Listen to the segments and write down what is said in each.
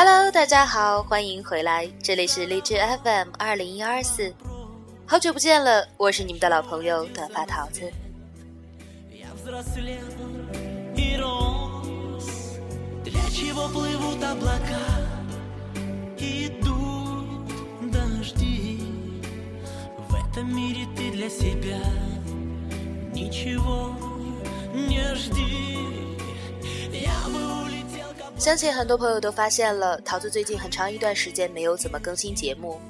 Hello，大家好，欢迎回来，这里是荔枝 FM 二零一二四，好久不见了，我是你们的老朋友短发桃子。相信很多朋友都发现了，桃子最近很长一段时间没有怎么更新节目，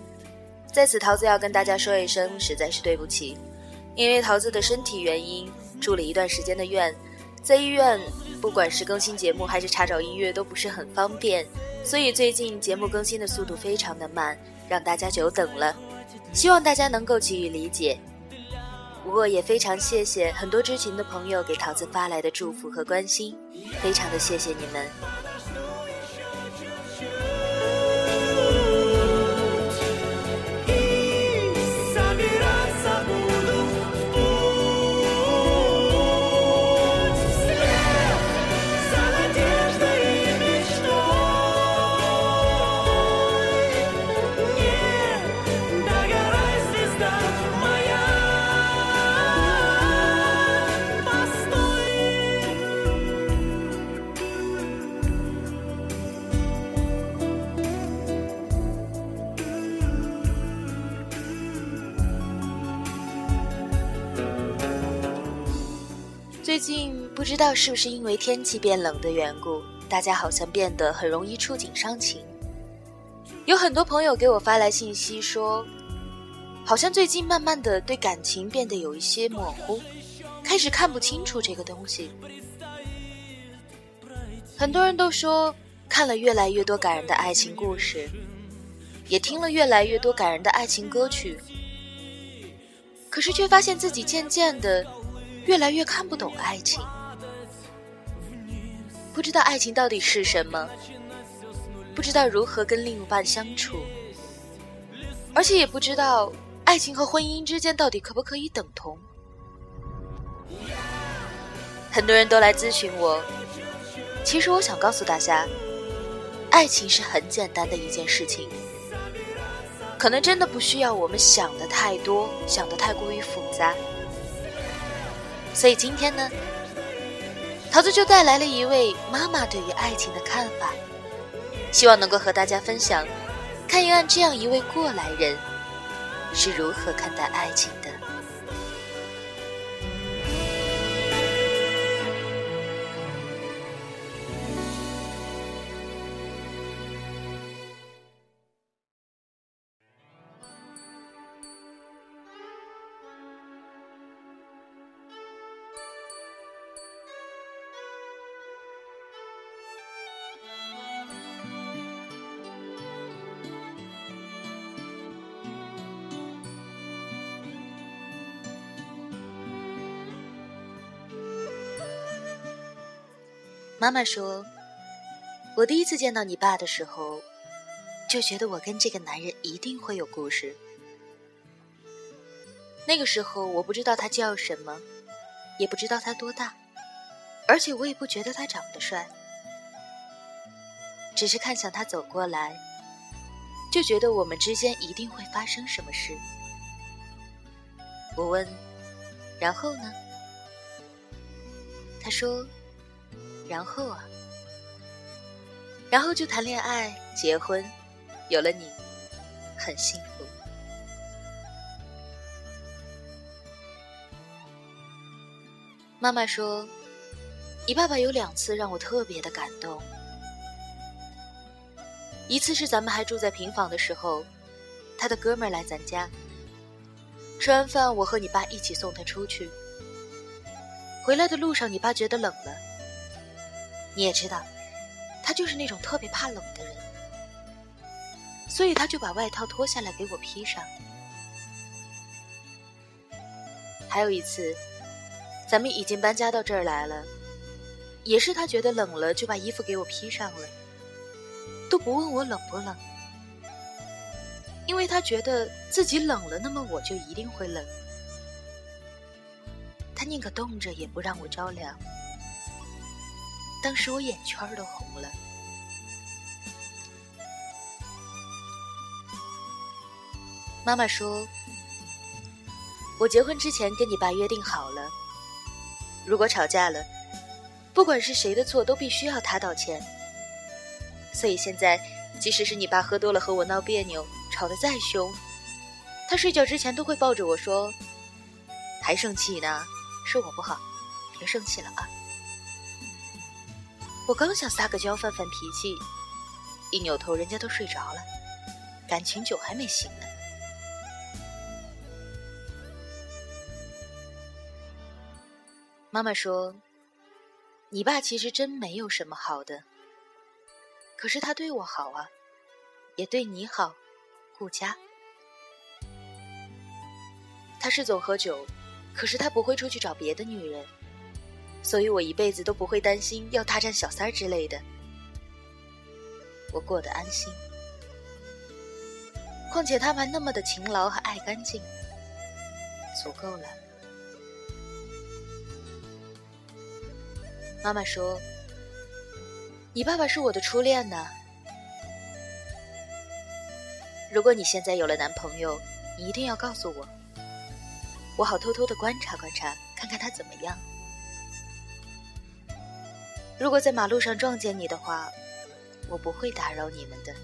在此桃子要跟大家说一声，实在是对不起，因为桃子的身体原因住了一段时间的院，在医院不管是更新节目还是查找音乐都不是很方便，所以最近节目更新的速度非常的慢，让大家久等了，希望大家能够给予理解。不过也非常谢谢很多知情的朋友给桃子发来的祝福和关心，非常的谢谢你们。最近不知道是不是因为天气变冷的缘故，大家好像变得很容易触景伤情。有很多朋友给我发来信息说，好像最近慢慢的对感情变得有一些模糊，开始看不清楚这个东西。很多人都说看了越来越多感人的爱情故事，也听了越来越多感人的爱情歌曲，可是却发现自己渐渐的。越来越看不懂爱情，不知道爱情到底是什么，不知道如何跟另一半相处，而且也不知道爱情和婚姻之间到底可不可以等同。很多人都来咨询我，其实我想告诉大家，爱情是很简单的一件事情，可能真的不需要我们想的太多，想的太过于复杂。所以今天呢，桃子就带来了一位妈妈对于爱情的看法，希望能够和大家分享，看一看这样一位过来人是如何看待爱情的。妈妈说：“我第一次见到你爸的时候，就觉得我跟这个男人一定会有故事。那个时候我不知道他叫什么，也不知道他多大，而且我也不觉得他长得帅，只是看向他走过来，就觉得我们之间一定会发生什么事。我问：然后呢？他说。”然后啊，然后就谈恋爱、结婚，有了你，很幸福。妈妈说，你爸爸有两次让我特别的感动。一次是咱们还住在平房的时候，他的哥们儿来咱家，吃完饭，我和你爸一起送他出去。回来的路上，你爸觉得冷了。你也知道，他就是那种特别怕冷的人，所以他就把外套脱下来给我披上。还有一次，咱们已经搬家到这儿来了，也是他觉得冷了，就把衣服给我披上了，都不问我冷不冷，因为他觉得自己冷了，那么我就一定会冷，他宁可冻着也不让我着凉。当时我眼圈都红了。妈妈说我结婚之前跟你爸约定好了如果吵架了不管是谁的错都必须要他道歉。所以现在即使是你爸喝多了和我闹别扭吵得再凶他睡觉之前都会抱着我说还生气呢？是我不好别生气了啊。我刚想撒个娇犯犯脾气，一扭头，人家都睡着了，感情酒还没醒呢。”妈妈说：“你爸其实真没有什么好的，可是他对我好啊，也对你好，顾家。他是总喝酒，可是他不会出去找别的女人，所以我一辈子都不会担心要大战小三之类的，我过得安心。况且他们那么的勤劳和爱干净，足够了。”妈妈说：“你爸爸是我的初恋呢。如果你现在有了男朋友，你一定要告诉我，我好偷偷的观察观察，看看他怎么样。如果在马路上撞见你的话，我不会打扰你们的。”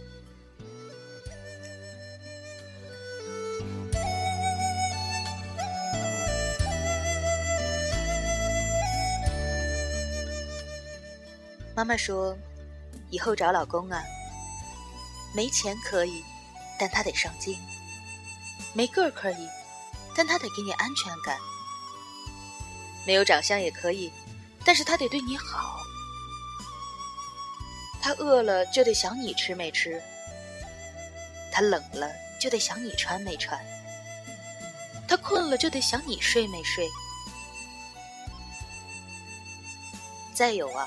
妈妈说：“以后找老公啊，没钱可以，但他得上进；没个儿可以，但他得给你安全感；没有长相也可以，但是他得对你好。他饿了就得想你吃没吃，他冷了就得想你穿没穿，他困了就得想你睡没睡。再有啊。”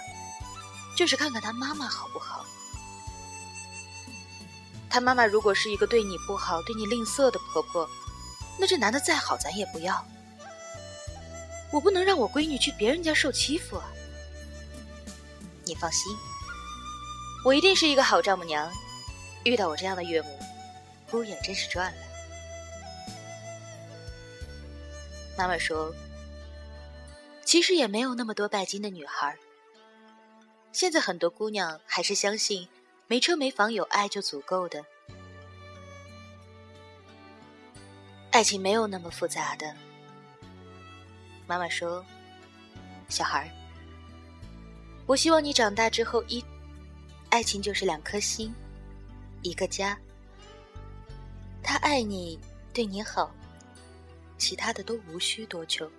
就是看看他妈妈好不好。他妈妈如果是一个对你不好、对你吝啬的婆婆，那这男的再好咱也不要。我不能让我闺女去别人家受欺负啊！你放心，我一定是一个好丈母娘。遇到我这样的岳母，姑爷真是赚了。妈妈说，其实也没有那么多拜金的女孩。现在很多姑娘还是相信，没车没房有爱就足够的。爱情没有那么复杂的。妈妈说：“小孩儿，我希望你长大之后，一爱情就是两颗心，一个家。他爱你，对你好，其他的都无需多求。”